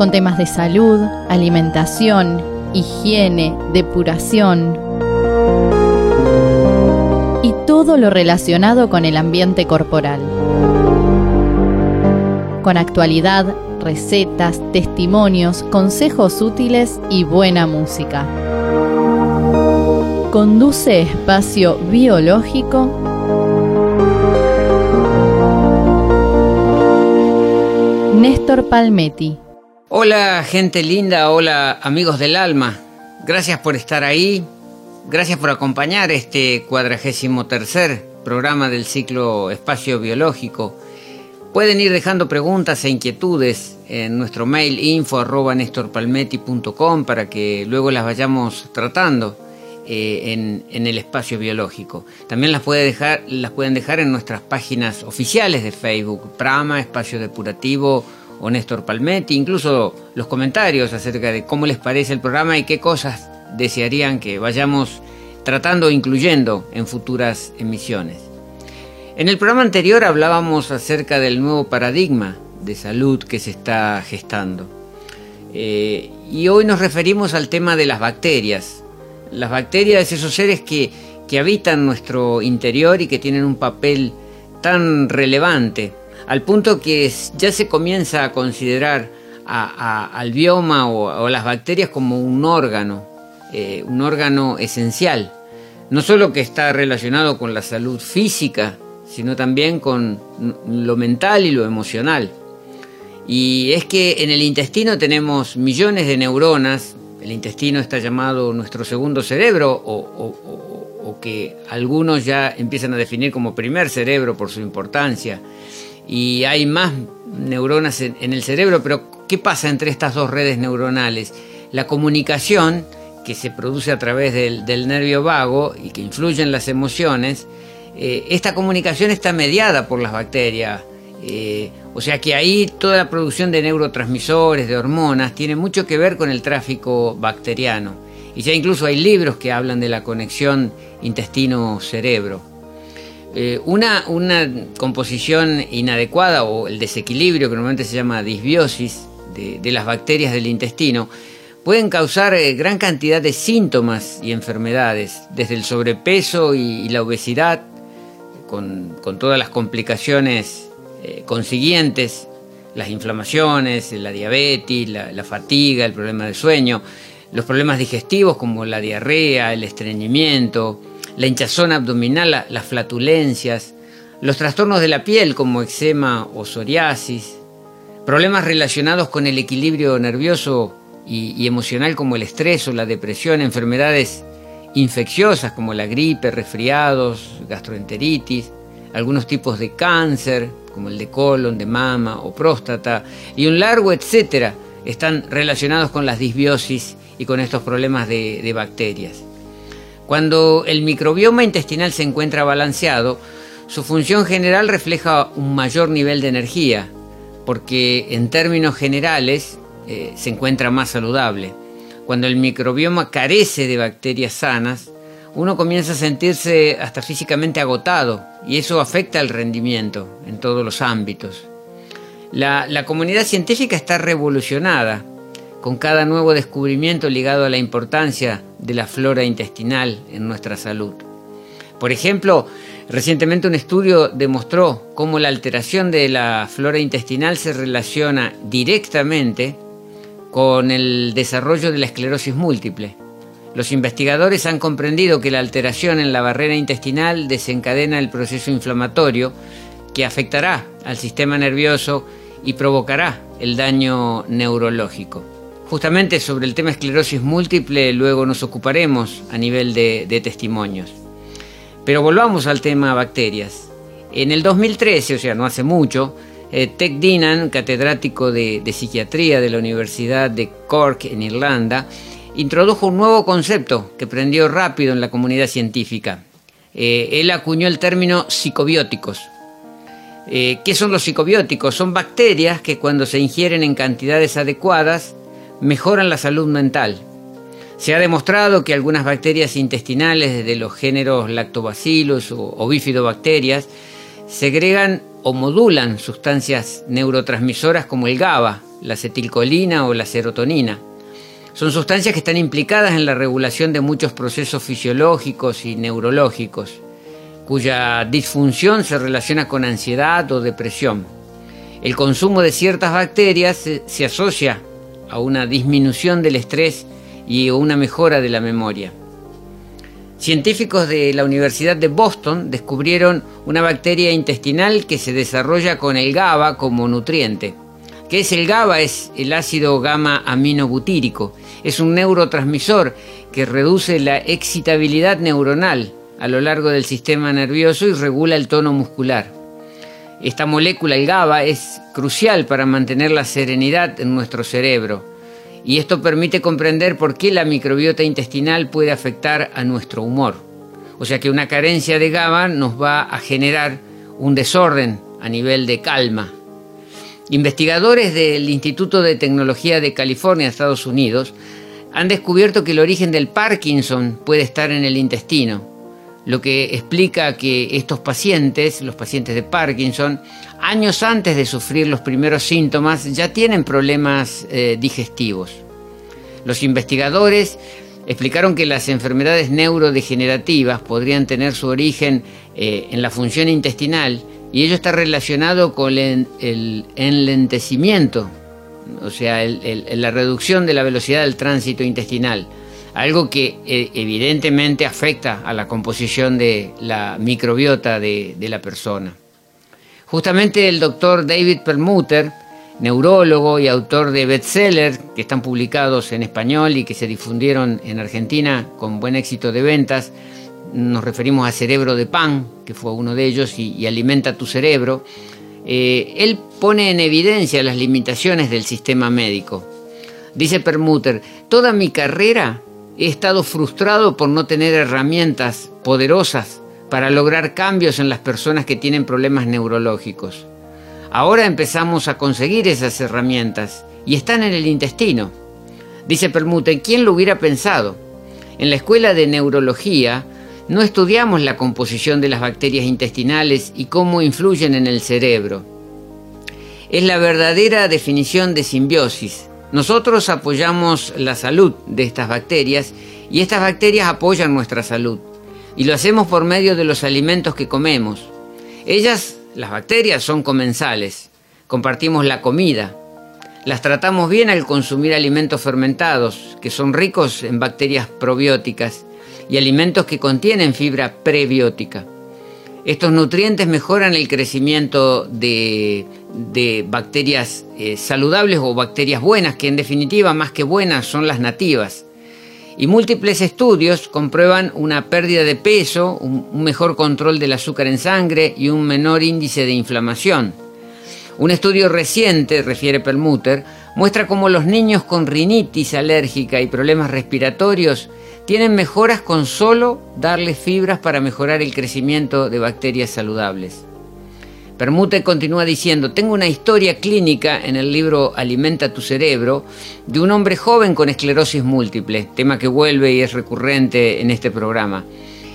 Con temas de salud, alimentación, higiene, depuración y todo lo relacionado con el ambiente corporal. Con actualidad, recetas, testimonios, consejos útiles y buena música. Conduce Espacio Biológico Néstor Palmetti. Hola gente linda, hola amigos del alma. Gracias por estar ahí, gracias por acompañar este cuadragésimo tercer programa del ciclo Espacio Biológico. Pueden ir dejando preguntas e inquietudes en nuestro mail info arroba nestorpalmetti.com para que luego las vayamos tratando eh, en, en, el espacio biológico. También las, puede dejar, las pueden dejar en nuestras páginas oficiales de Facebook, Prama, Espacio Depurativo o Néstor Palmetti, incluso los comentarios acerca de cómo les parece el programa y qué cosas desearían que vayamos tratando o incluyendo en futuras emisiones. En el programa anterior hablábamos acerca del nuevo paradigma de salud que se está gestando. Eh, y hoy nos referimos al tema de las bacterias. Las bacterias, esos seres que, que habitan nuestro interior y que tienen un papel tan relevante, al punto que ya se comienza a considerar al bioma o, las bacterias como un órgano, eh, un órgano esencial. No solo que está relacionado con la salud física, sino también con lo mental y lo emocional. Y es que en el intestino tenemos millones de neuronas, el intestino está llamado nuestro segundo cerebro o, que algunos ya empiezan a definir como primer cerebro por su importancia. Y hay más neuronas en, el cerebro, pero ¿qué pasa entre estas dos redes neuronales? La comunicación que se produce a través del, del nervio vago y que influye en las emociones, eh, esta comunicación está mediada por las bacterias. Eh, o sea que ahí toda la producción de neurotransmisores, de hormonas, tiene mucho que ver con el tráfico bacteriano. Y ya incluso hay libros que hablan de la conexión intestino-cerebro. Eh, una, una, composición inadecuada o el desequilibrio, que normalmente se llama disbiosis, de, las bacterias del intestino, pueden causar eh, gran cantidad de síntomas y enfermedades, desde el sobrepeso y, y la obesidad, con, con, todas las complicaciones eh, consiguientes, las inflamaciones, la diabetes, la, la, fatiga, el problema del sueño, los problemas digestivos como la diarrea, el estreñimiento, la hinchazón abdominal, la, las flatulencias, los trastornos de la piel como eczema o psoriasis, problemas relacionados con el equilibrio nervioso y, emocional como el estrés o la depresión, enfermedades infecciosas como la gripe, resfriados, gastroenteritis, algunos tipos de cáncer como el de colon, de mama o próstata y un largo etcétera están relacionados con las disbiosis y con estos problemas de bacterias. Cuando el microbioma intestinal se encuentra balanceado, su función general refleja un mayor nivel de energía, porque en términos generales eh, se encuentra más saludable. Cuando el microbioma carece de bacterias sanas, uno comienza a sentirse hasta físicamente agotado y eso afecta el rendimiento en todos los ámbitos. La, la comunidad científica está revolucionada con cada nuevo descubrimiento ligado a la importancia de la flora intestinal en nuestra salud. Por ejemplo, recientemente un estudio demostró cómo la alteración de la flora intestinal se relaciona directamente con el desarrollo de la esclerosis múltiple. Los investigadores han comprendido que la alteración en la barrera intestinal desencadena el proceso inflamatorio que afectará al sistema nervioso y provocará el daño neurológico. Justamente sobre el tema esclerosis múltiple luego nos ocuparemos a nivel de, testimonios. Pero volvamos al tema bacterias. En el 2013, o sea, no hace mucho, eh, Dinan, catedrático de, de, psiquiatría de la Universidad de Cork en Irlanda, introdujo un nuevo concepto que prendió rápido en la comunidad científica. Eh, él acuñó el término psicobióticos. Eh, ¿Qué son los psicobióticos? Son bacterias que cuando se ingieren en cantidades adecuadas mejoran la salud mental. Se ha demostrado que algunas bacterias intestinales de los géneros lactobacillus o bifidobacterias segregan o modulan sustancias neurotransmisoras como el GABA, la acetilcolina o la serotonina. Son sustancias que están implicadas en la regulación de muchos procesos fisiológicos y neurológicos, cuya disfunción se relaciona con ansiedad o depresión. El consumo de ciertas bacterias se, asocia a una disminución del estrés y a una mejora de la memoria. Científicos de la Universidad de Boston descubrieron una bacteria intestinal que se desarrolla con el GABA como nutriente. ¿Qué es el GABA? Es el ácido gamma aminobutírico. Es un neurotransmisor que reduce la excitabilidad neuronal a lo largo del sistema nervioso y regula el tono muscular. Esta molécula, el GABA, es crucial para mantener la serenidad en nuestro cerebro y esto permite comprender por qué la microbiota intestinal puede afectar a nuestro humor. O sea que una carencia de GABA nos va a generar un desorden a nivel de calma. Investigadores del Instituto de Tecnología de California, Estados Unidos, han descubierto que el origen del Parkinson puede estar en el intestino, lo que explica que estos pacientes, los pacientes de Parkinson, años antes de sufrir los primeros síntomas ya tienen problemas eh, digestivos. Los investigadores explicaron que las enfermedades neurodegenerativas podrían tener su origen eh, en la función intestinal y ello está relacionado con el, enlentecimiento, o sea, la reducción de la velocidad del tránsito intestinal algo que eh, evidentemente afecta a la composición de la microbiota de, la persona. Justamente el doctor David Perlmutter, neurólogo y autor de bestsellers que están publicados en español y que se difundieron en Argentina con buen éxito de ventas, nos referimos a Cerebro de Pan, que fue uno de ellos, y, Alimenta tu Cerebro, eh, él pone en evidencia las limitaciones del sistema médico. Dice Permuter, toda mi carrera he estado frustrado por no tener herramientas poderosas para lograr cambios en las personas que tienen problemas neurológicos. Ahora empezamos a conseguir esas herramientas y están en el intestino. Dice Permute, ¿quién lo hubiera pensado? En la escuela de neurología no estudiamos la composición de las bacterias intestinales y cómo influyen en el cerebro. Es la verdadera definición de simbiosis, nosotros apoyamos la salud de estas bacterias y estas bacterias apoyan nuestra salud. Y lo hacemos por medio de los alimentos que comemos. Ellas, las bacterias, son comensales. Compartimos la comida. Las tratamos bien al consumir alimentos fermentados, que son ricos en bacterias probióticas, y alimentos que contienen fibra prebiótica. Estos nutrientes mejoran el crecimiento de, bacterias eh, saludables o bacterias buenas, que en definitiva más que buenas son las nativas. Y múltiples estudios comprueban una pérdida de peso, un, mejor control del azúcar en sangre y un menor índice de inflamación. Un estudio reciente, refiere Perlmutter, muestra cómo los niños con rinitis alérgica y problemas respiratorios tienen mejoras con solo darles fibras para mejorar el crecimiento de bacterias saludables. Permute continúa diciendo, tengo una historia clínica en el libro Alimenta tu cerebro de un hombre joven con esclerosis múltiple, tema que vuelve y es recurrente en este programa.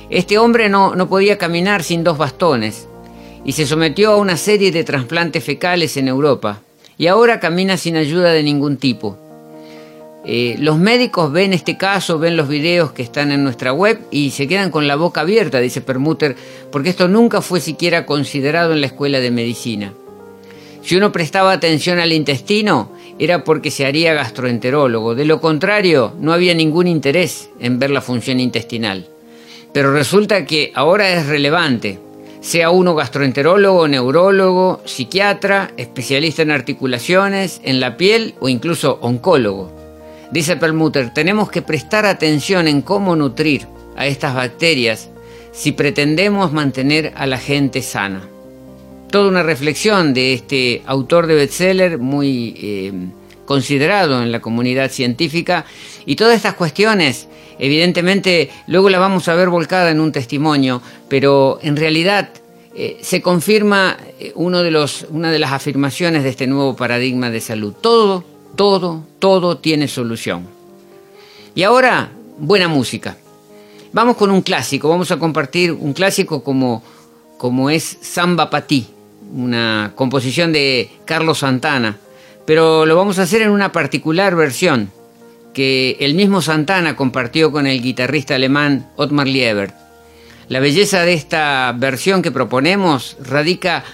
Este hombre no, no podía caminar sin dos bastones y se sometió a una serie de trasplantes fecales en Europa y ahora camina sin ayuda de ningún tipo. Eh, los médicos ven este caso, ven los videos que están en nuestra web y se quedan con la boca abierta, dice Permuter, porque esto nunca fue siquiera considerado en la escuela de medicina. Si uno prestaba atención al intestino, era porque se haría gastroenterólogo. De lo contrario, no había ningún interés en ver la función intestinal. Pero resulta que ahora es relevante, sea uno gastroenterólogo, neurólogo, psiquiatra, especialista en articulaciones, en la piel o incluso oncólogo. Dice Perlmutter, tenemos que prestar atención en cómo nutrir a estas bacterias si pretendemos mantener a la gente sana. Toda una reflexión de este autor de bestseller muy, eh, considerado en la comunidad científica y todas estas cuestiones, evidentemente, luego la vamos a ver volcada en un testimonio, pero en realidad eh, se confirma eh, uno de los, una de las afirmaciones de este nuevo paradigma de salud. Todo, todo, todo tiene solución. Y ahora, buena música. Vamos con un clásico, vamos a compartir un clásico como, como es Samba Patí, una composición de Carlos Santana, pero lo vamos a hacer en una particular versión que el mismo Santana compartió con el guitarrista alemán Ottmar Liebert. La belleza de esta versión que proponemos radica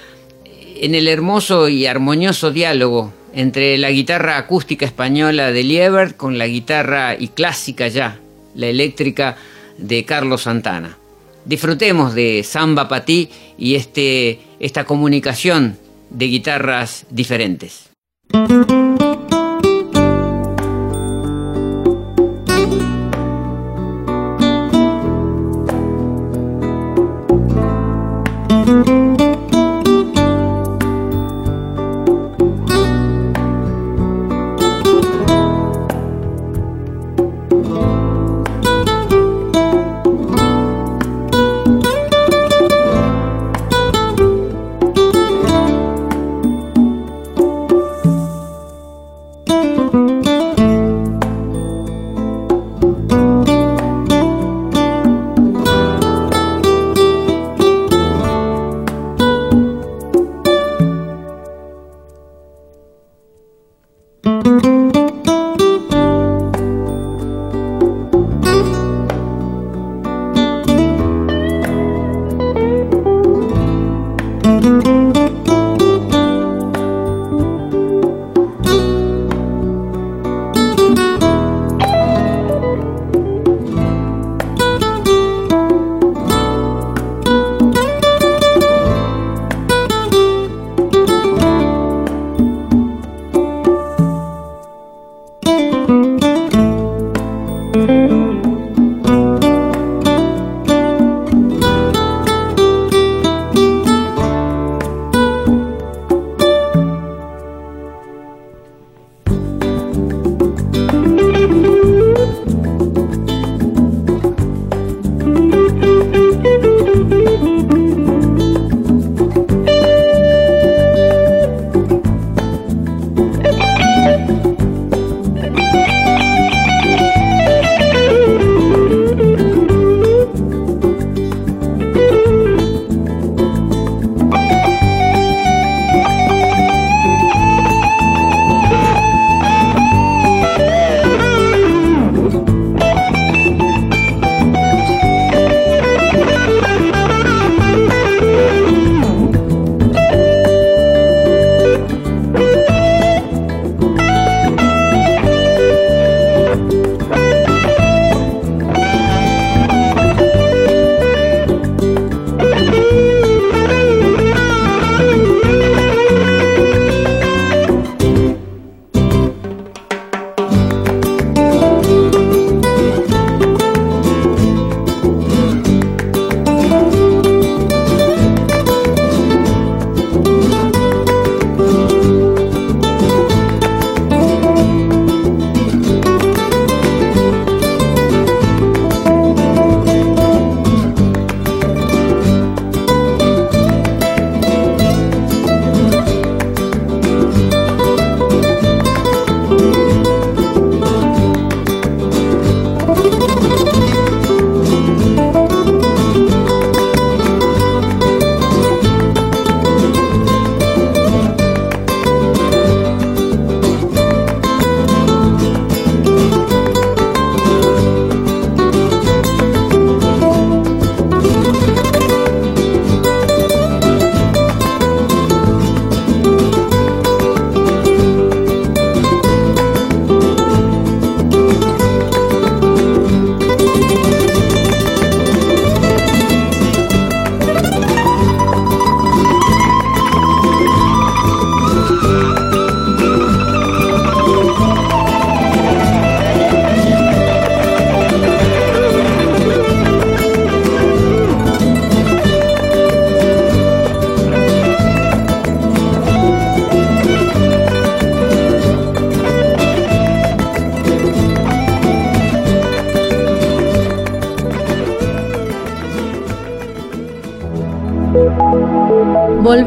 en el hermoso y armonioso diálogo entre la guitarra acústica española de Liebert con la guitarra y clásica ya, la eléctrica de Carlos Santana. Disfrutemos de Samba Patí y este, esta comunicación de guitarras diferentes.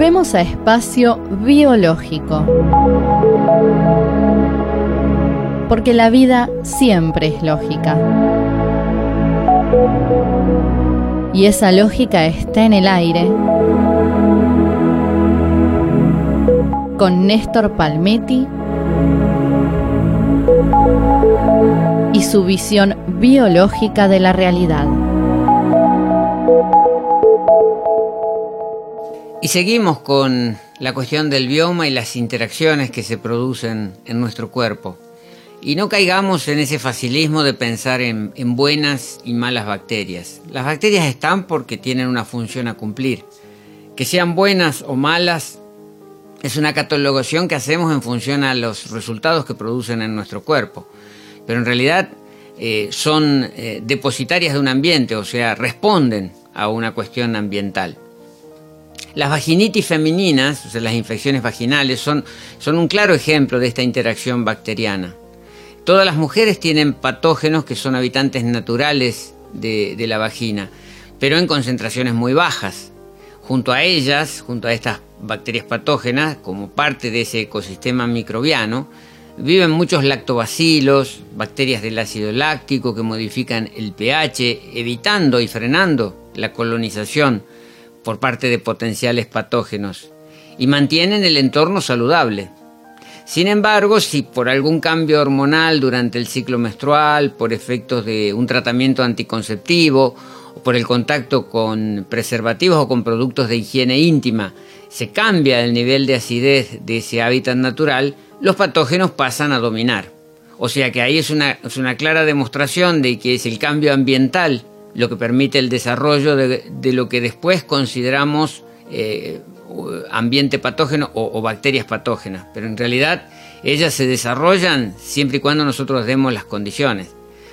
Volvemos a espacio biológico. Porque la vida siempre es lógica. Y esa lógica está en el aire. Con Néstor Palmetti y su visión biológica de la realidad. Y seguimos con la cuestión del bioma y las interacciones que se producen en nuestro cuerpo. Y no caigamos en ese facilismo de pensar en, buenas y malas bacterias. Las bacterias están porque tienen una función a cumplir. Que sean buenas o malas es una catalogación que hacemos en función a los resultados que producen en nuestro cuerpo. Pero en realidad eh, son eh, depositarias de un ambiente, o sea, responden a una cuestión ambiental. Las vaginitis femeninas, o sea, las infecciones vaginales, son, un claro ejemplo de esta interacción bacteriana. Todas las mujeres tienen patógenos que son habitantes naturales de la vagina, pero en concentraciones muy bajas. Junto a ellas, junto a estas bacterias patógenas, como parte de ese ecosistema microbiano, viven muchos lactobacilos, bacterias del ácido láctico que modifican el pH, evitando y frenando la colonización por parte de potenciales patógenos y mantienen el entorno saludable. Sin embargo, si por algún cambio hormonal durante el ciclo menstrual, por efectos de un tratamiento anticonceptivo o por el contacto con preservativos o con productos de higiene íntima, se cambia el nivel de acidez de ese hábitat natural, los patógenos pasan a dominar. O sea que ahí es una, clara demostración de que es el cambio ambiental lo que permite el desarrollo de, lo que después consideramos eh, ambiente patógeno o, bacterias patógenas. Pero en realidad ellas se desarrollan siempre y cuando nosotros demos las condiciones.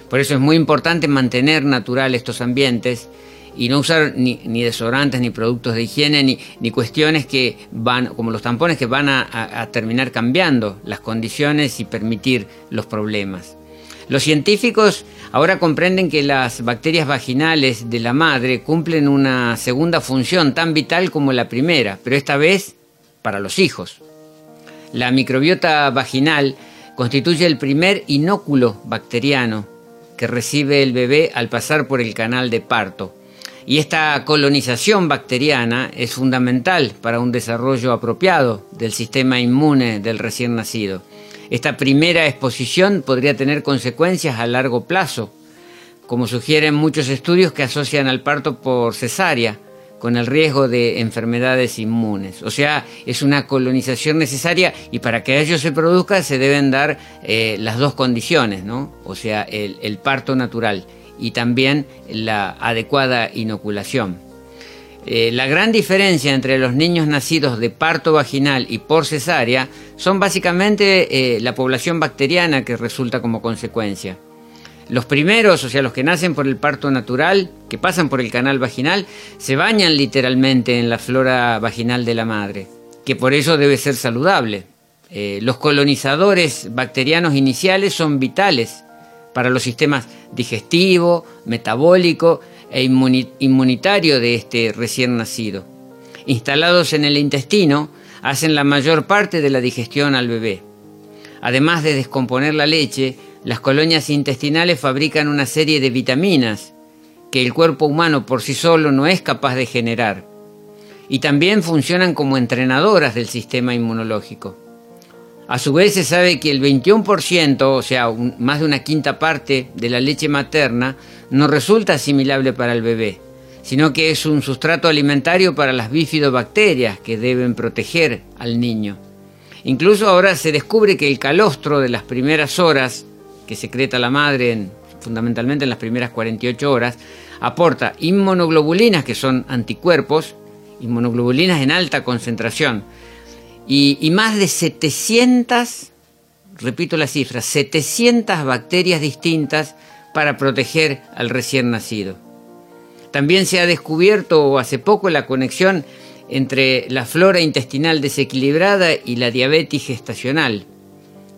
Por eso es muy importante mantener natural estos ambientes y no usar ni, desodorantes, ni productos de higiene, ni, ni, cuestiones que van, como los tampones, que van a terminar cambiando las condiciones y permitir los problemas. Los científicos ahora comprenden que las bacterias vaginales de la madre cumplen una segunda función tan vital como la primera, pero esta vez para los hijos. La microbiota vaginal constituye el primer inóculo bacteriano que recibe el bebé al pasar por el canal de parto. Y esta colonización bacteriana es fundamental para un desarrollo apropiado del sistema inmune del recién nacido. Esta primera exposición podría tener consecuencias a largo plazo, como sugieren muchos estudios que asocian al parto por cesárea con el riesgo de enfermedades inmunes. O sea, es una colonización necesaria y para que ello se produzca se deben dar eh, las dos condiciones, ¿no? O sea, el parto natural y también la adecuada inoculación. Eh, la gran diferencia entre los niños nacidos de parto vaginal y por cesárea son básicamente eh, la población bacteriana que resulta como consecuencia. Los primeros, o sea, los que nacen por el parto natural, que pasan por el canal vaginal, se bañan literalmente en la flora vaginal de la madre, que por eso debe ser saludable. Eh, los colonizadores bacterianos iniciales son vitales para los sistemas digestivo, metabólico e inmunitario de este recién nacido. Instalados en el intestino, hacen la mayor parte de la digestión al bebé. Además de descomponer la leche, las colonias intestinales fabrican una serie de vitaminas que el cuerpo humano por sí solo no es capaz de generar. Y también funcionan como entrenadoras del sistema inmunológico. A su vez se sabe que el 21%, o sea, más de una quinta parte de la leche materna, no resulta asimilable para el bebé, sino que es un sustrato alimentario para las bifidobacterias que deben proteger al niño. Incluso ahora se descubre que el calostro de las primeras horas que secreta la madre, fundamentalmente en las primeras 48 horas, aporta inmunoglobulinas, que son anticuerpos, inmunoglobulinas en alta concentración, y, más de 700, repito la cifra, 700 bacterias distintas para proteger al recién nacido. También se ha descubierto hace poco la conexión entre la flora intestinal desequilibrada y la diabetes gestacional,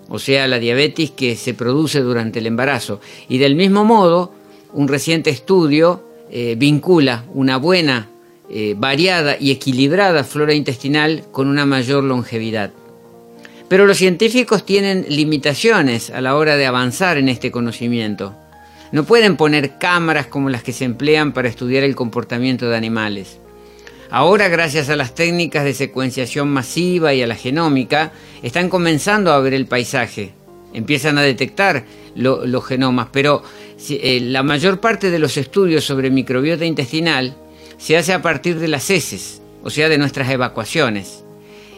o sea, la diabetes que se produce durante el embarazo. Y del mismo modo, un reciente estudio eh, vincula una buena eh, variada y equilibrada flora intestinal con una mayor longevidad. Pero los científicos tienen limitaciones a la hora de avanzar en este conocimiento. No pueden poner cámaras como las que se emplean para estudiar el comportamiento de animales. Ahora, gracias a las técnicas de secuenciación masiva y a la genómica, están comenzando a ver el paisaje. Empiezan a detectar los genomas, pero eh, la mayor parte de los estudios sobre microbiota intestinal se hace a partir de las heces, o sea, de nuestras evacuaciones.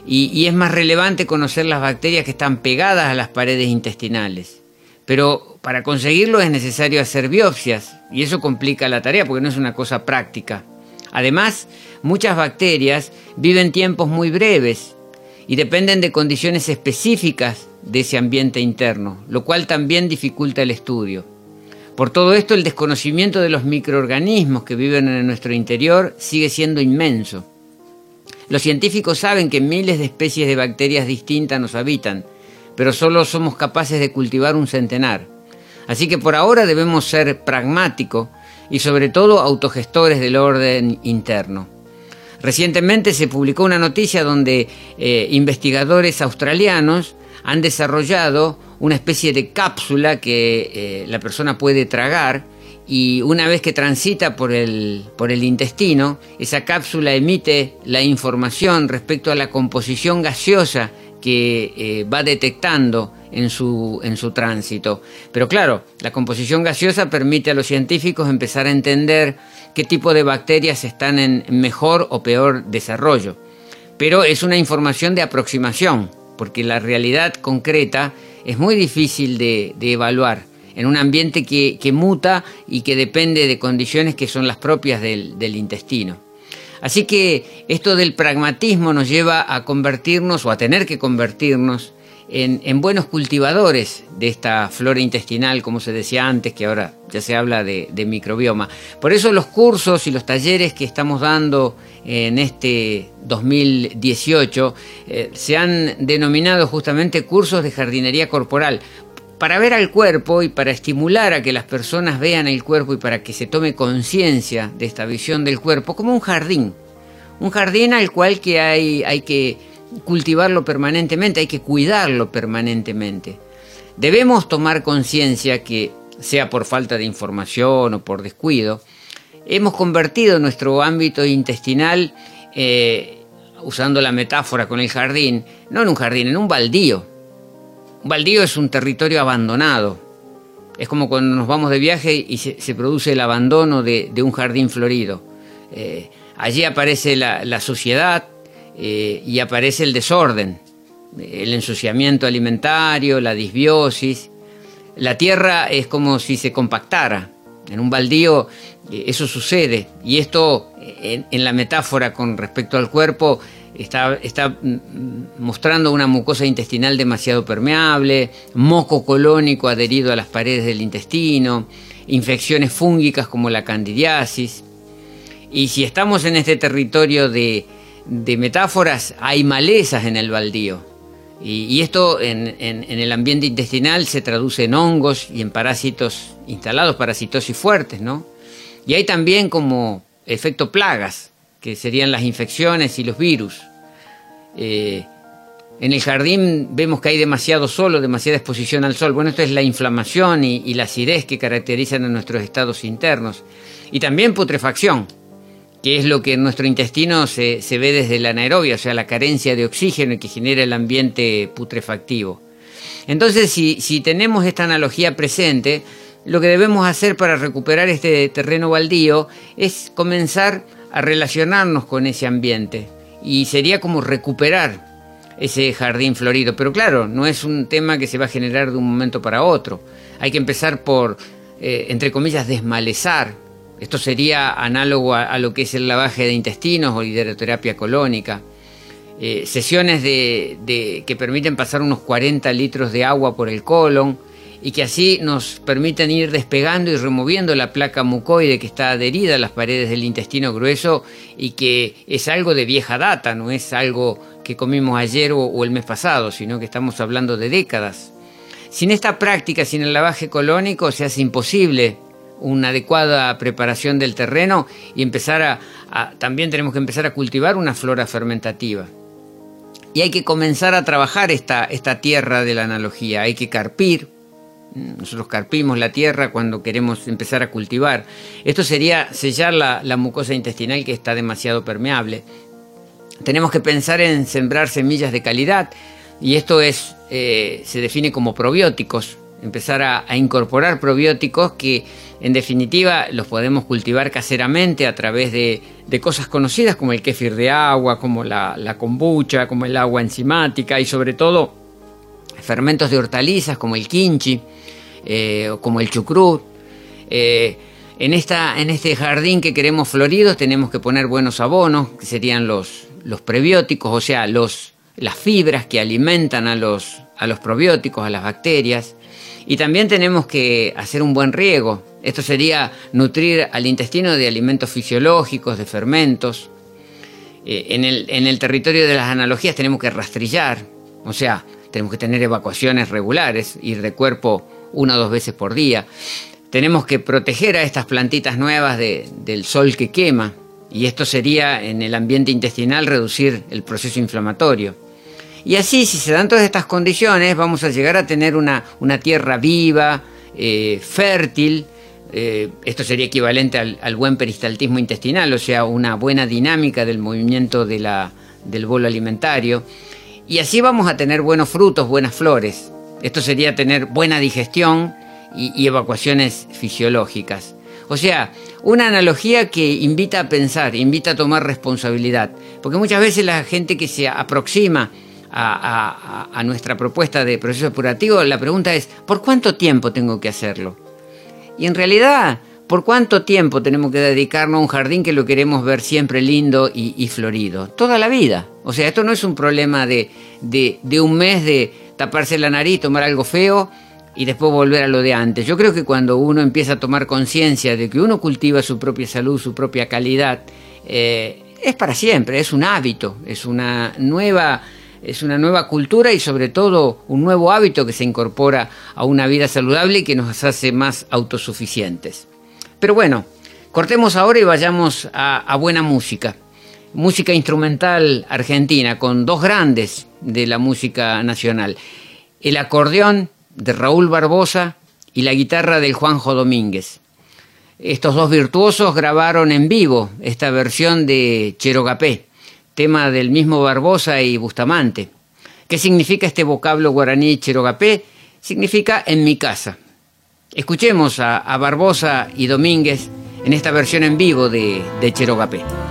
Y, es más relevante conocer las bacterias que están pegadas a las paredes intestinales. Pero para conseguirlo es necesario hacer biopsias, y eso complica la tarea porque no es una cosa práctica. Además, muchas bacterias viven tiempos muy breves y dependen de condiciones específicas de ese ambiente interno, lo cual también dificulta el estudio. Por todo esto, el desconocimiento de los microorganismos que viven en nuestro interior sigue siendo inmenso. Los científicos saben que miles de especies de bacterias distintas nos habitan, pero solo somos capaces de cultivar un centenar. Así que por ahora debemos ser pragmáticos y sobre todo autogestores del orden interno. Recientemente se publicó una noticia donde eh, investigadores australianos han desarrollado una especie de cápsula que eh, la persona puede tragar y una vez que transita por el, por el intestino, esa cápsula emite la información respecto a la composición gaseosa que eh, va detectando en su, en su tránsito. Pero claro, la composición gaseosa permite a los científicos empezar a entender qué tipo de bacterias están en mejor o peor desarrollo. Pero es una información de aproximación, porque la realidad concreta es muy difícil de, evaluar en un ambiente que, muta y que depende de condiciones que son las propias del, intestino. Así que esto del pragmatismo nos lleva a convertirnos o a tener que convertirnos en, buenos cultivadores de esta flora intestinal, como se decía antes, que ahora ya se habla de, microbioma. Por eso los cursos y los talleres que estamos dando en este 2018 eh, se han denominado justamente cursos de jardinería corporal, para ver al cuerpo y para estimular a que las personas vean el cuerpo y para que se tome conciencia de esta visión del cuerpo como un jardín. Un jardín al cual que hay, hay que cultivarlo permanentemente, hay que cuidarlo permanentemente. Debemos tomar conciencia que, sea por falta de información o por descuido, hemos convertido nuestro ámbito intestinal, eh, usando la metáfora con el jardín, no en un jardín, en un baldío. Un baldío es un territorio abandonado. Es como cuando nos vamos de viaje y se, produce el abandono de, un jardín florido. Eh, allí aparece la, la suciedad, eh, y aparece el desorden, el ensuciamiento alimentario, la disbiosis. La tierra es como si se compactara. En un baldío eh, eso sucede. Y esto, en, la metáfora con respecto al cuerpo, está, está, mm, mostrando una mucosa intestinal demasiado permeable, moco colónico adherido a las paredes del intestino, infecciones fúngicas como la candidiasis. Y si estamos en este territorio de, de metáforas, hay malezas en el baldío. Y, esto en, el ambiente intestinal se traduce en hongos y en parásitos instalados, parasitosis fuertes, ¿no? Y hay también como efecto plagas, que serían las infecciones y los virus. Eh, en el jardín vemos que hay demasiado sol o demasiada exposición al sol. Bueno, esto es la inflamación y, y la acidez que caracterizan a nuestros estados internos. Y también putrefacción que es lo que en nuestro intestino se, ve desde la anaerobia, o sea, la carencia de oxígeno que genera el ambiente putrefactivo. Entonces, si, si tenemos esta analogía presente, lo que debemos hacer para recuperar este terreno baldío es comenzar a relacionarnos con ese ambiente y sería como recuperar ese jardín florido. Pero claro, no es un tema que se va a generar de un momento para otro. Hay que empezar por, eh, entre comillas, desmalezar esto sería análogo a, lo que es el lavaje de intestinos o hidroterapia colónica. Eh, sesiones que permiten pasar unos 40 litros de agua por el colon y que así nos permiten ir despegando y removiendo la placa mucoide que está adherida a las paredes del intestino grueso y que es algo de vieja data, no es algo que comimos ayer o el mes pasado, sino que estamos hablando de décadas. Sin esta práctica, sin el lavaje colónico, se hace imposible una adecuada preparación del terreno y empezar a, también tenemos que empezar a cultivar una flora fermentativa. Y hay que comenzar a trabajar esta, esta tierra de la analogía, hay que carpir, nosotros carpimos la tierra cuando queremos empezar a cultivar. Esto sería sellar la, la, mucosa intestinal que está demasiado permeable. Tenemos que pensar en sembrar semillas de calidad y esto es, eh, se define como probióticos, empezar a, incorporar probióticos que en definitiva los podemos cultivar caseramente a través de, cosas conocidas como el kéfir de agua, como la, kombucha, como el agua enzimática y sobre todo fermentos de hortalizas como el kimchi eh, como el chucrut. Eh, en, esta, en este jardín que queremos floridos tenemos que poner buenos abonos, que serían los, los prebióticos, o sea, los, las fibras que alimentan a los, a los probióticos, a las bacterias. Y también tenemos que hacer un buen riego. Esto sería nutrir al intestino de alimentos fisiológicos, de fermentos. Eh, en, el, en el territorio de las analogías tenemos que rastrillar, o sea, tenemos que tener evacuaciones regulares, ir de cuerpo una o dos veces por día. Tenemos que proteger a estas plantitas nuevas del sol que quema, y esto sería en el ambiente intestinal reducir el proceso inflamatorio. Y así, si se dan todas estas condiciones, vamos a llegar a tener una, tierra viva, eh, fértil. Eh, esto sería equivalente al, buen peristaltismo intestinal, o sea, una buena dinámica del movimiento del bolo alimentario. Y así vamos a tener buenos frutos, buenas flores. Esto sería tener buena digestión y evacuaciones fisiológicas. O sea, una analogía que invita a pensar, invita a tomar responsabilidad. Porque muchas veces la gente que se aproxima a, nuestra propuesta de proceso depurativo, la pregunta es, ¿por cuánto tiempo tengo que hacerlo? Y en realidad, ¿por cuánto tiempo tenemos que dedicarnos a un jardín que lo queremos ver siempre lindo y, florido? Toda la vida. O sea, esto no es un problema de, de, un mes de taparse la nariz, tomar algo feo y después volver a lo de antes. Yo creo que cuando uno empieza a tomar conciencia de que uno cultiva su propia salud, su propia calidad, eh, es para siempre, es un hábito, es una nueva es una nueva cultura y sobre todo un nuevo hábito que se incorpora a una vida saludable y que nos hace más autosuficientes. Pero bueno, cortemos ahora y vayamos a, buena música. Música instrumental argentina con dos grandes de la música nacional. El acordeón de Raúl Barbosa y la guitarra del Juanjo Domínguez. Estos dos virtuosos grabaron en vivo esta versión de Cherogapé tema del mismo Barbosa y Bustamante. ¿Qué significa este vocablo guaraní cherogapé? Significa en mi casa. Escuchemos a, Barbosa y Domínguez en esta versión en vivo de, de Cherogapé.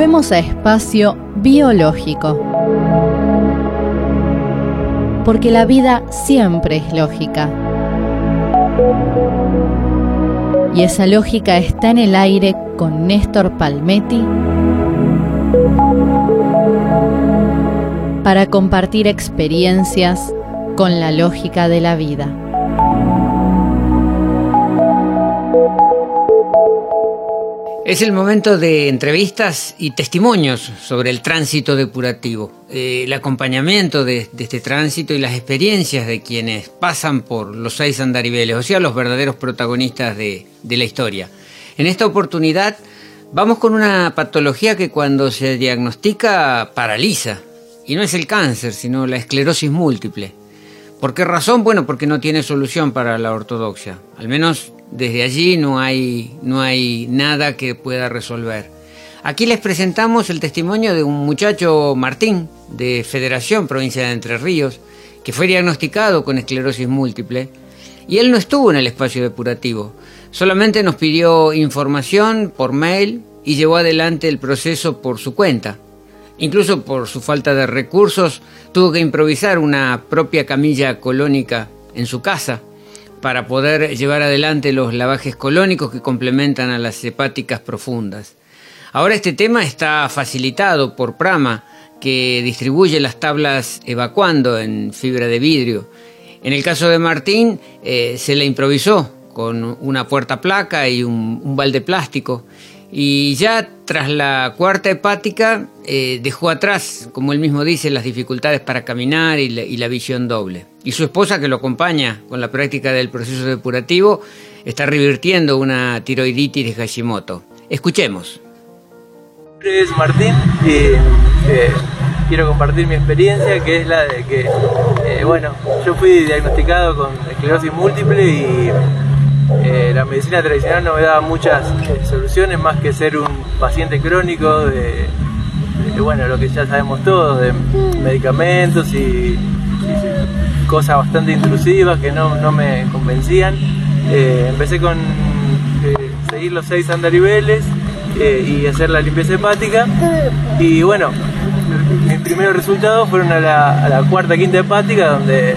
Volvemos a espacio biológico. Porque la vida siempre es lógica. Y esa lógica está en el aire con Néstor Palmetti para compartir experiencias con la lógica de la vida. Es el momento de entrevistas y testimonios sobre el tránsito depurativo, eh, el acompañamiento de, este tránsito y las experiencias de quienes pasan por los seis andariveles, o sea, los verdaderos protagonistas de, de la historia. En esta oportunidad vamos con una patología que cuando se diagnostica paraliza, y no es el cáncer, sino la esclerosis múltiple. ¿Por qué razón? Bueno, porque no tiene solución para la ortodoxia. Al menos desde allí no hay, no hay nada que pueda resolver. Aquí les presentamos el testimonio de un muchacho Martín, de Federación, provincia de Entre Ríos, que fue diagnosticado con esclerosis múltiple y él no estuvo en el espacio depurativo, solamente nos pidió información por mail y llevó adelante el proceso por su cuenta. Incluso por su falta de recursos, tuvo que improvisar una propia camilla colónica en su casa para poder llevar adelante los lavajes colónicos que complementan a las hepáticas profundas. Ahora este tema está facilitado por Prama, que distribuye las tablas evacuando en fibra de vidrio. En el caso de Martín, eh, se le improvisó con una puerta placa y un, un balde plástico. Y ya tras la cuarta hepática eh, dejó atrás, como él mismo dice, las dificultades para caminar y la, visión doble. Y su esposa, que lo acompaña con la práctica del proceso depurativo, está revirtiendo una tiroiditis de Hashimoto. Escuchemos. Es Martín y eh, quiero compartir mi experiencia, que es la de que, eh, bueno, yo fui diagnosticado con esclerosis múltiple y eh, la medicina tradicional no me daba muchas eh, soluciones más que ser un paciente crónico de, bueno, lo que ya sabemos todos, de medicamentos y, cosas bastante intrusivas que no, me convencían. Eh, empecé con seguir los seis andariveles y hacer la limpieza hepática y bueno, mis primeros resultados fueron a la, a la cuarta, quinta hepática donde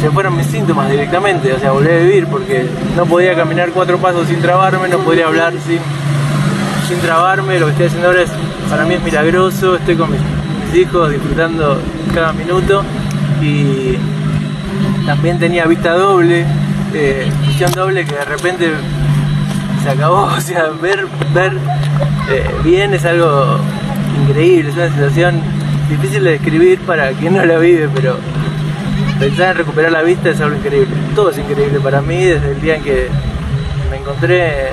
se fueron mis síntomas directamente, o sea, volví a vivir porque no podía caminar cuatro pasos sin trabarme, no podía hablar sin, sin trabarme, lo que estoy haciendo ahora es, para mí es milagroso, estoy con mis, hijos disfrutando cada minuto y también tenía vista doble, eh, visión doble que de repente se acabó, o sea, ver, ver eh, bien es algo increíble, es una sensación difícil de describir para quien no la vive, pero pensar en recuperar la vista es algo increíble. Todo es increíble para mí desde el día en que me encontré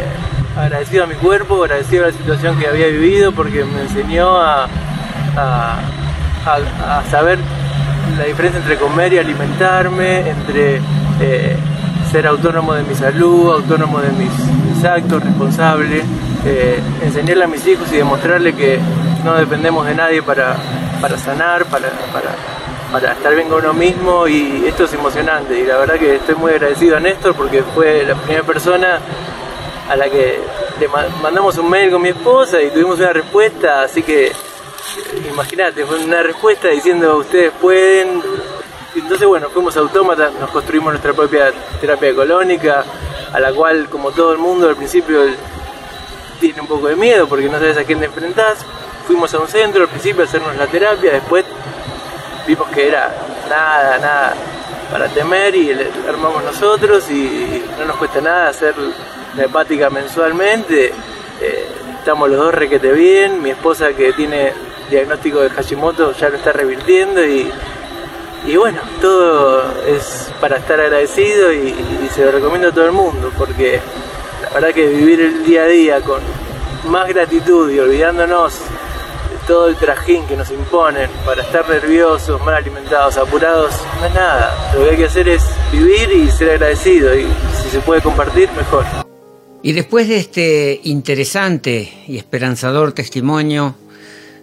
agradecido a mi cuerpo, agradecido a la situación que había vivido, porque me enseñó a, a, saber la diferencia entre comer y alimentarme, entre eh, ser autónomo de mi salud, autónomo de mis, actos, responsable, eh, enseñarle a mis hijos y demostrarle que no dependemos de nadie para, para sanar, para, para, estar bien con uno mismo y esto es emocionante y la verdad que estoy muy agradecido a Néstor porque fue la primera persona a la que le mandamos un mail con mi esposa y tuvimos una respuesta, así que imagínate, fue una respuesta diciendo ustedes pueden. Entonces bueno, fuimos autómatas, nos construimos nuestra propia terapia colónica, a la cual como todo el mundo al principio tiene un poco de miedo porque no sabes a quién te enfrentás, fuimos a un centro al principio a hacernos la terapia, después vimos que era nada, nada para temer y armamos nosotros y no nos cuesta nada hacer la hepática mensualmente. Eh, estamos los dos requete bien, mi esposa que tiene diagnóstico de Hashimoto ya lo está revirtiendo y, y bueno, todo es para estar agradecido y, y, se lo recomiendo a todo el mundo porque la verdad que vivir el día a día con más gratitud y olvidándonos todo el trajín que nos imponen para estar nerviosos, mal alimentados, apurados, no es nada. Lo que hay que hacer es vivir y ser agradecido y si se puede compartir, mejor. Y después de este interesante y esperanzador testimonio,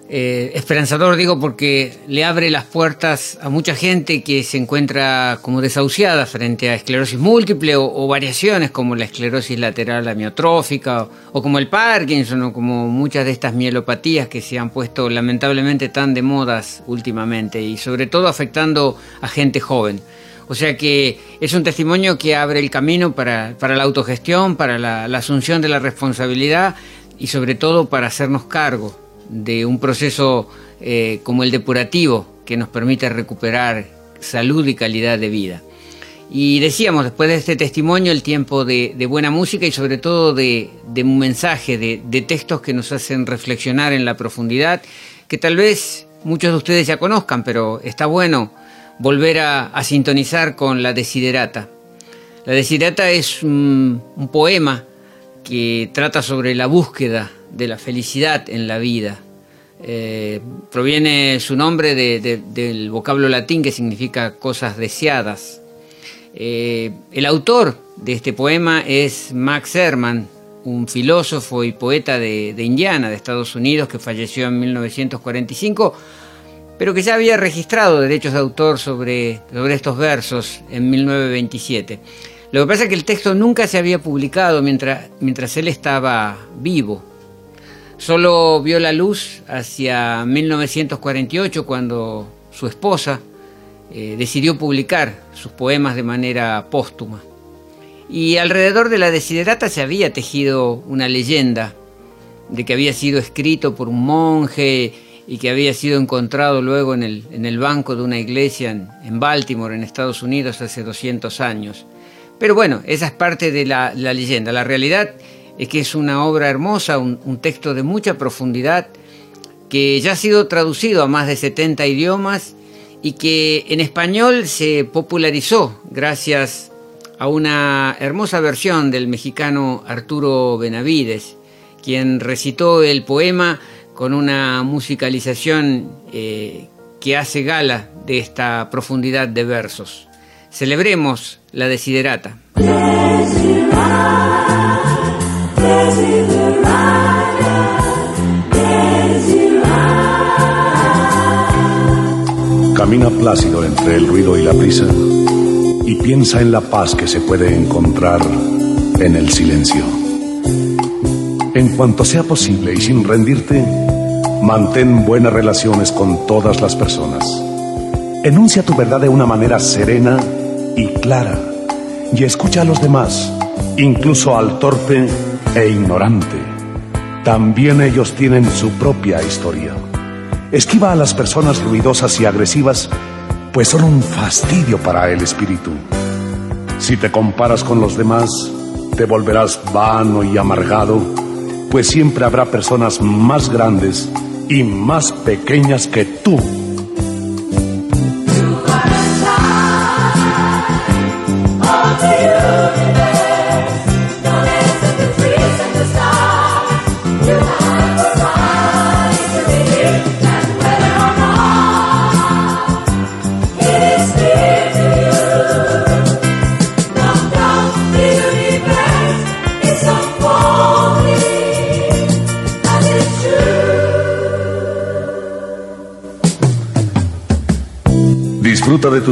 Eh, esperanzador digo porque le abre las puertas a mucha gente que se encuentra como desahuciada frente a esclerosis múltiple o, variaciones como la esclerosis lateral amiotrófica o, como el Parkinson o como muchas de estas mielopatías que se han puesto lamentablemente tan de modas últimamente y sobre todo afectando a gente joven. O sea que es un testimonio que abre el camino para, la autogestión, para la asunción de la responsabilidad y sobre todo para hacernos cargo de un proceso eh, como el depurativo que nos permite recuperar salud y calidad de vida. Y decíamos, después de este testimonio, el tiempo de, buena música y sobre todo de, un mensaje, de, textos que nos hacen reflexionar en la profundidad, que tal vez muchos de ustedes ya conozcan, pero está bueno volver a, sintonizar con la Desiderata. La Desiderata es un poema que trata sobre la búsqueda de la felicidad en la vida. Eh, proviene su nombre del vocablo latín que significa cosas deseadas. Eh, el autor de este poema es Max Herman, un filósofo y poeta de, Indiana, de Estados Unidos, que falleció en 1945, pero que ya había registrado derechos de autor sobre, sobre estos versos en 1927. Lo que pasa es que el texto nunca se había publicado mientras, mientras él estaba vivo. Solo vio la luz hacia 1948 cuando su esposa eh, decidió publicar sus poemas de manera póstuma. Y alrededor de la desiderata se había tejido una leyenda de que había sido escrito por un monje y que había sido encontrado luego en el, en el banco de una iglesia en, Baltimore, en Estados Unidos, hace 200 años. Pero bueno, esa es parte de la, leyenda. La realidad es que es una obra hermosa, un, texto de mucha profundidad, que ya ha sido traducido a más de 70 idiomas y que en español se popularizó gracias a una hermosa versión del mexicano Arturo Benavides, quien recitó el poema con una musicalización eh, que hace gala de esta profundidad de versos. Celebremos la desiderata. Camina plácido entre el ruido y la prisa y piensa en la paz que se puede encontrar en el silencio. En cuanto sea posible y sin rendirte, mantén buenas relaciones con todas las personas. Enuncia tu verdad de una manera serena y clara y escucha a los demás, incluso al torpe e ignorante. También ellos tienen su propia historia. Esquiva a las personas ruidosas y agresivas, pues son un fastidio para el espíritu. Si te comparas con los demás, te volverás vano y amargado, pues siempre habrá personas más grandes y más pequeñas que tú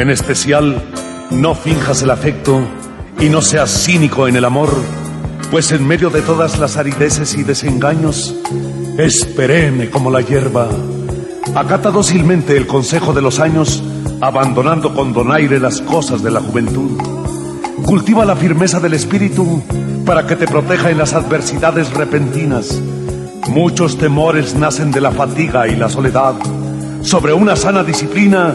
En especial, no finjas el afecto y no seas cínico en el amor, pues en medio de todas las arideces y desengaños, es perenne como la hierba. Acata dócilmente el consejo de los años, abandonando con donaire las cosas de la juventud. Cultiva la firmeza del espíritu para que te proteja en las adversidades repentinas. Muchos temores nacen de la fatiga y la soledad sobre una sana disciplina,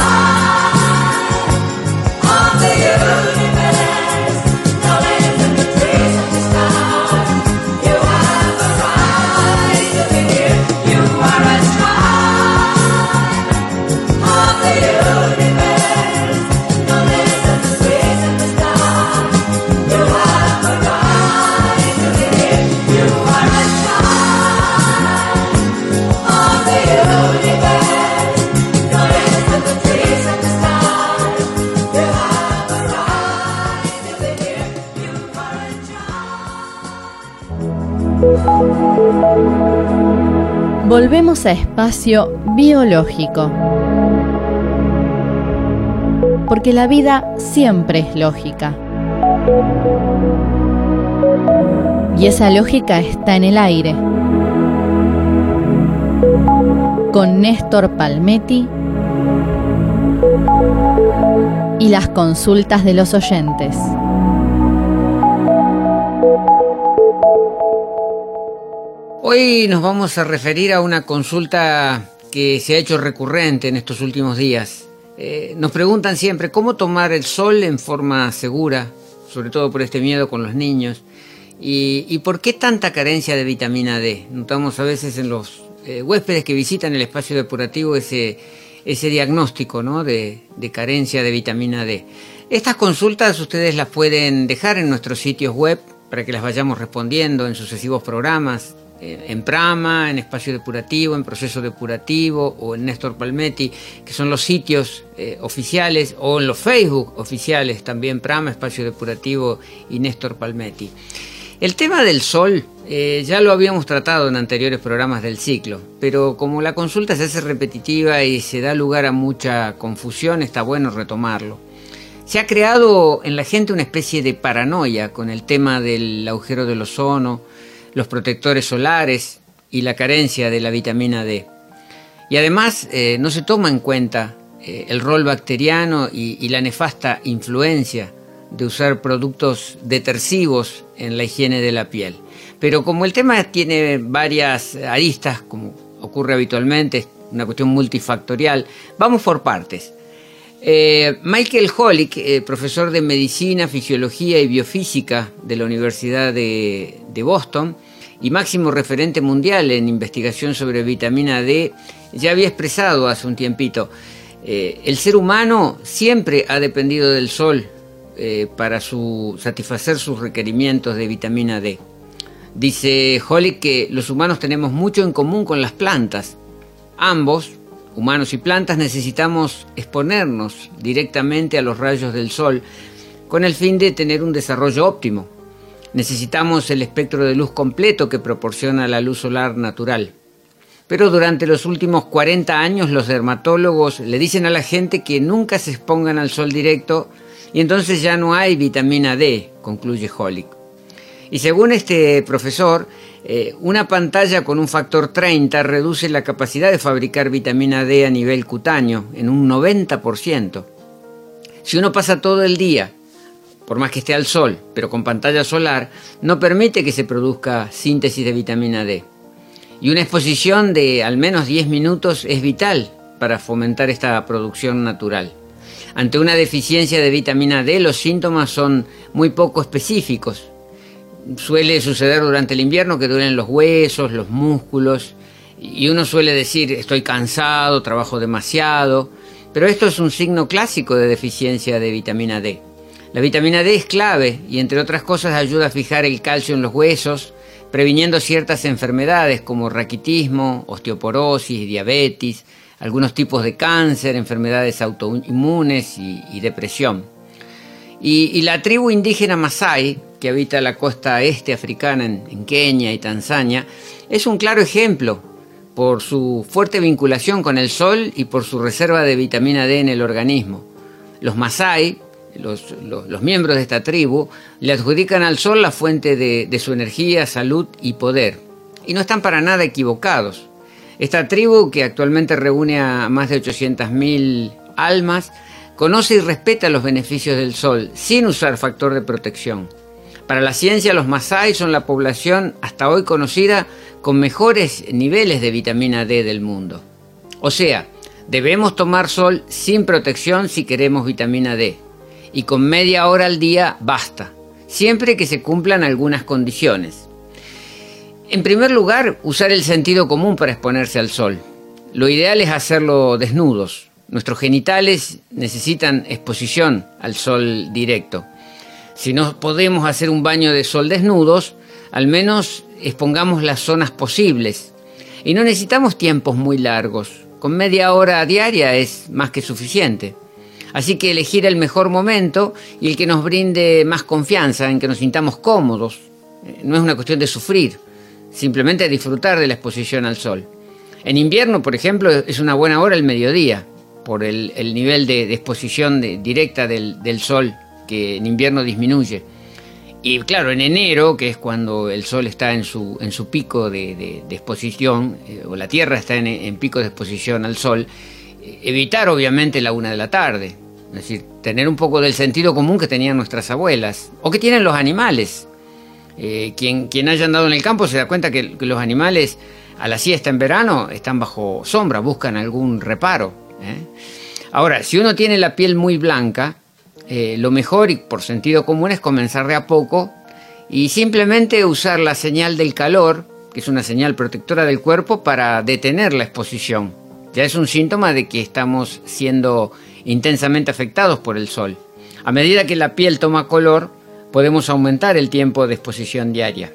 A espacio biológico. Porque la vida siempre es lógica. Y esa lógica está en el aire. Con Néstor Palmetti y las consultas de los oyentes. Hoy nos vamos a referir a una consulta que se ha hecho recurrente en estos últimos días. Eh, nos preguntan siempre cómo tomar el sol en forma segura, sobre todo por este miedo con los niños, y, por qué tanta carencia de vitamina D. Notamos a veces en los eh, huéspedes que visitan el espacio depurativo ese, ese diagnóstico ¿no? de, de carencia de vitamina D. Estas consultas ustedes las pueden dejar en nuestros sitios web para que las vayamos respondiendo en sucesivos programas en Prama, en Espacio Depurativo, en Proceso Depurativo o en Néstor Palmetti, que son los sitios eh, oficiales, o en los Facebook oficiales también, Prama, Espacio Depurativo y Néstor Palmetti. El tema del sol eh, ya lo habíamos tratado en anteriores programas del ciclo, pero como la consulta se hace repetitiva y se da lugar a mucha confusión, está bueno retomarlo. Se ha creado en la gente una especie de paranoia con el tema del agujero del ozono, los protectores solares y la carencia de la vitamina D. Y además eh, no se toma en cuenta eh, el rol bacteriano y, la nefasta influencia de usar productos detersivos en la higiene de la piel. Pero como el tema tiene varias aristas, como ocurre habitualmente, una cuestión multifactorial, vamos por partes. Eh, Michael Holick, profesor de Medicina, Fisiología y Biofísica de la Universidad de, Boston, y máximo referente mundial en investigación sobre vitamina D, ya había expresado hace un tiempito, eh, el ser humano siempre ha dependido del sol eh, para satisfacer sus requerimientos de vitamina D. Dice Holly que los humanos tenemos mucho en común con las plantas. Ambos, humanos y plantas, necesitamos exponernos directamente a los rayos del sol con el fin de tener un desarrollo óptimo. Necesitamos el espectro de luz completo que proporciona la luz solar natural. Pero durante los últimos 40 años los dermatólogos le dicen a la gente que nunca se expongan al sol directo y entonces ya no hay vitamina D, concluye Holick. Y según este profesor, eh, una pantalla con un factor 30 reduce la capacidad de fabricar vitamina D a nivel cutáneo en un 90%. Si uno pasa todo el día por más que esté al sol, pero con pantalla solar, no permite que se produzca síntesis de vitamina D. Y una exposición de al menos 10 minutos es vital para fomentar esta producción natural. Ante una deficiencia de vitamina D, los síntomas son muy poco específicos. Suele suceder durante el invierno que duelen los huesos, los músculos, y uno suele decir estoy cansado, trabajo demasiado, pero esto es un signo clásico de deficiencia de vitamina D. La vitamina D es clave y entre otras cosas ayuda a fijar el calcio en los huesos, previniendo ciertas enfermedades como raquitismo, osteoporosis, diabetes, algunos tipos de cáncer, enfermedades autoinmunes y, depresión. Y, la tribu indígena Masai, que habita la costa este africana en Kenia y Tanzania, es un claro ejemplo por su fuerte vinculación con el sol y por su reserva de vitamina D en el organismo. Los Masai, los, miembros de esta tribu, le adjudican al sol la fuente de, su energía, salud y poder. Y no están para nada equivocados. Esta tribu, que actualmente reúne a más de 800.000 almas, conoce y respeta los beneficios del sol sin usar factor de protección. Para la ciencia, los Masai son la población hasta hoy conocida con mejores niveles de vitamina D del mundo. O sea, debemos tomar sol sin protección si queremos vitamina D. Y con media hora al día basta, siempre que se cumplan algunas condiciones. En primer lugar, usar el sentido común para exponerse al sol. Lo ideal es hacerlo desnudos. Nuestros genitales necesitan exposición al sol directo. Si no podemos hacer un baño de sol desnudos, al menos expongamos las zonas posibles. Y no necesitamos tiempos muy largos. Con media hora diaria es más que suficiente. Así que elegir el mejor momento y el que nos brinde más confianza, en que nos sintamos cómodos. No es una cuestión de sufrir, simplemente disfrutar de la exposición al sol. En invierno, por ejemplo, es una buena hora el mediodía, por el, nivel de, exposición directa del sol que en invierno disminuye. Y claro, en enero, que es cuando el Sol está en su, en su pico de, exposición, eh, o la Tierra está en, pico de exposición al Sol, eh, evitar obviamente la una de la tarde. Es decir, tener un poco del sentido común que tenían nuestras abuelas, o que tienen los animales. Eh, quien, quien haya andado en el campo se da cuenta que, los animales a la siesta en verano están bajo sombra, buscan algún reparo. Ahora, si uno tiene la piel muy blanca, eh, lo mejor y por sentido común es comenzar de a poco y simplemente usar la señal del calor, que es una señal protectora del cuerpo, para detener la exposición. Ya es un síntoma de que estamos siendo intensamente afectados por el sol. A medida que la piel toma color, podemos aumentar el tiempo de exposición diaria.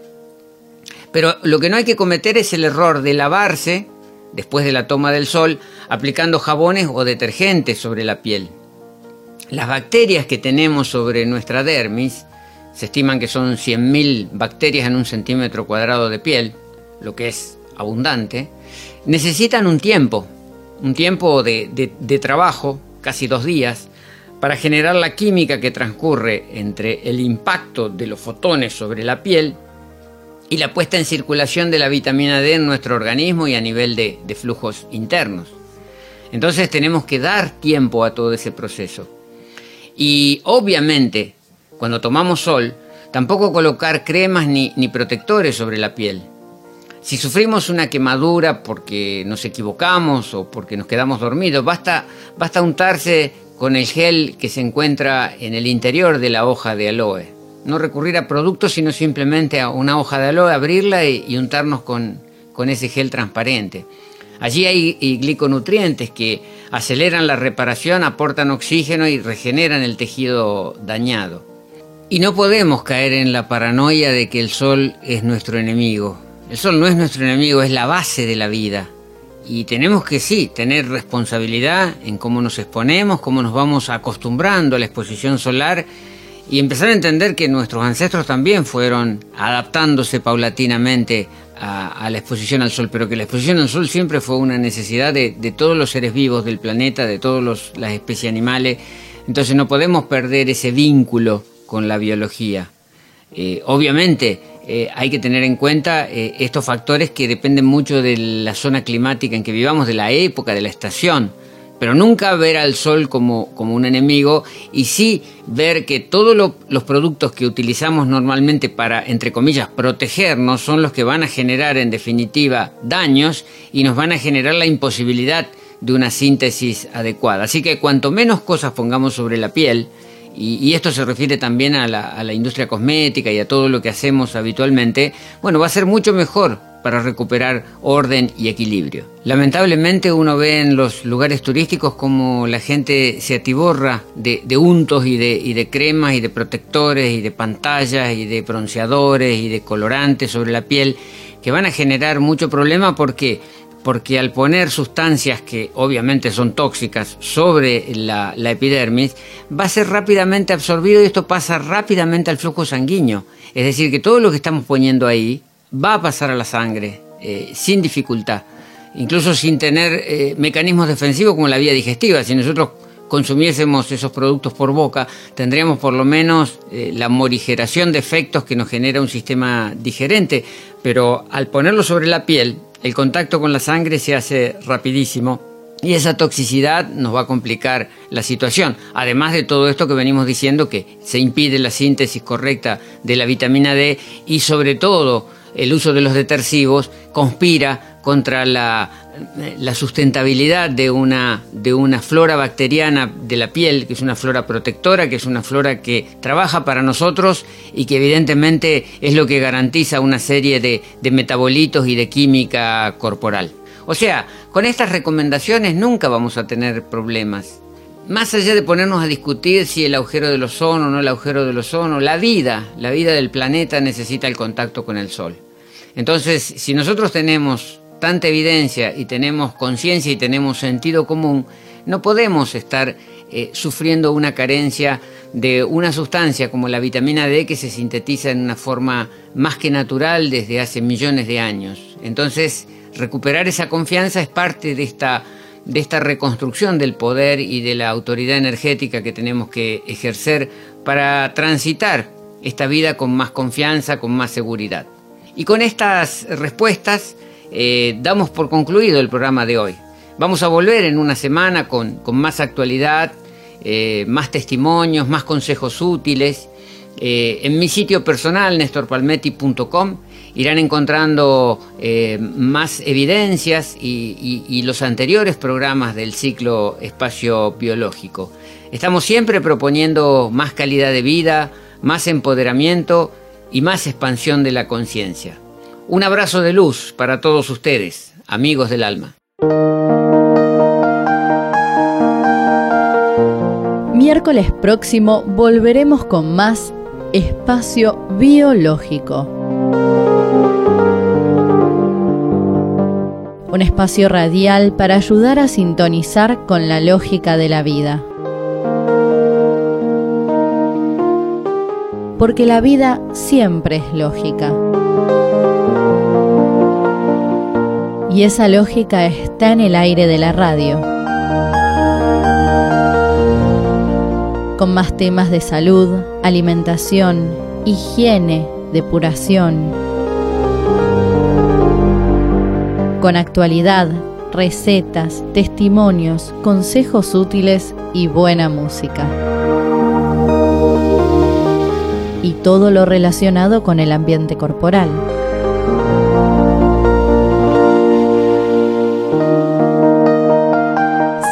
Pero lo que no hay que cometer es el error de lavarse después de la toma del sol aplicando jabones o detergentes sobre la piel. Las bacterias que tenemos sobre nuestra dermis, se estiman que son 100.000 bacterias en un centímetro cuadrado de piel, lo que es abundante, necesitan un tiempo, un tiempo de, trabajo, casi dos días, para generar la química que transcurre entre el impacto de los fotones sobre la piel y la puesta en circulación de la vitamina D en nuestro organismo y a nivel de flujos internos. Entonces tenemos que dar tiempo a todo ese proceso. Y obviamente, cuando tomamos sol, tampoco colocar cremas ni, protectores sobre la piel. Si sufrimos una quemadura porque nos equivocamos o porque nos quedamos dormidos, basta, basta untarse con el gel que se encuentra en el interior de la hoja de aloe. No recurrir a productos, sino simplemente a una hoja de aloe, abrirla y, untarnos con, con ese gel transparente. Allí hay gliconutrientes que aceleran la reparación, aportan oxígeno y regeneran el tejido dañado. Y no podemos caer en la paranoia de que el sol es nuestro enemigo. El sol no es nuestro enemigo, es la base de la vida. Y tenemos que sí, tener responsabilidad en cómo nos exponemos, cómo nos vamos acostumbrando a la exposición solar y empezar a entender que nuestros ancestros también fueron adaptándose paulatinamente a, la exposición al sol, pero que la exposición al sol siempre fue una necesidad de, todos los seres vivos del planeta, de todas las especies animales, entonces no podemos perder ese vínculo con la biología. Eh, obviamente eh, hay que tener en cuenta eh, estos factores que dependen mucho de la zona climática en que vivamos, de la época, de la estación pero nunca ver al sol como, como un enemigo y sí ver que todos los productos que utilizamos normalmente para, entre comillas, protegernos son los que van a generar en definitiva daños y nos van a generar la imposibilidad de una síntesis adecuada. Así que cuanto menos cosas pongamos sobre la piel, y, esto se refiere también a la, a la industria cosmética y a todo lo que hacemos habitualmente, bueno, va a ser mucho mejor para recuperar orden y equilibrio. Lamentablemente uno ve en los lugares turísticos como la gente se atiborra de, untos y de, y de cremas y de protectores y de pantallas y de bronceadores y de colorantes sobre la piel que van a generar mucho problema porque porque al poner sustancias que obviamente son tóxicas sobre la, la, epidermis, va a ser rápidamente absorbido y esto pasa rápidamente al flujo sanguíneo. Es decir, que todo lo que estamos poniendo ahí va a pasar a la sangre eh, sin dificultad, incluso sin tener eh, mecanismos defensivos como la vía digestiva. Si nosotros consumiésemos esos productos por boca, tendríamos por lo menos eh, la morigeración de efectos que nos genera un sistema digerente, pero al ponerlo sobre la piel, el contacto con la sangre se hace rapidísimo y esa toxicidad nos va a complicar la situación. Además de todo esto que venimos diciendo, que se impide la síntesis correcta de la vitamina D y sobre todo el uso de los detergivos conspira contra la, sustentabilidad de una, de una flora bacteriana de la piel, que es una flora protectora, que es una flora que trabaja para nosotros y que evidentemente es lo que garantiza una serie de, de metabolitos y de química corporal. O sea, con estas recomendaciones nunca vamos a tener problemas. Más allá de ponernos a discutir si el agujero del ozono o no el agujero del ozono, la vida, la vida del planeta necesita el contacto con el sol. Entonces, si nosotros tenemos tanta evidencia y tenemos conciencia y tenemos sentido común, no podemos estar eh, sufriendo una carencia de una sustancia como la vitamina D que se sintetiza en una forma más que natural desde hace millones de años. Entonces, recuperar esa confianza es parte de esta, de esta reconstrucción del poder y de la autoridad energética que tenemos que ejercer para transitar esta vida con más confianza, con más seguridad. Y con estas respuestas eh, damos por concluido el programa de hoy. Vamos a volver en una semana con, más actualidad, eh, más testimonios, más consejos útiles. Eh, en mi sitio personal, nestorpalmetti.com, irán encontrando más evidencias y, los anteriores programas del ciclo espacio biológico. Estamos siempre proponiendo más calidad de vida, más empoderamiento y más expansión de la conciencia. Un abrazo de luz para todos ustedes, amigos del alma. Miércoles próximo volveremos con más espacio biológico. Un espacio radial para ayudar a sintonizar con la lógica de la vida. Porque la vida siempre es lógica. Y esa lógica está en el aire de la radio. Con más temas de salud, alimentación, higiene, depuración. Con actualidad, recetas, testimonios, consejos útiles y buena música y todo lo relacionado con el ambiente corporal.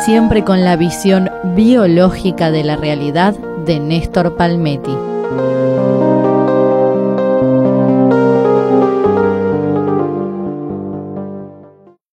Siempre con la visión biológica de la realidad de Néstor Palmetti.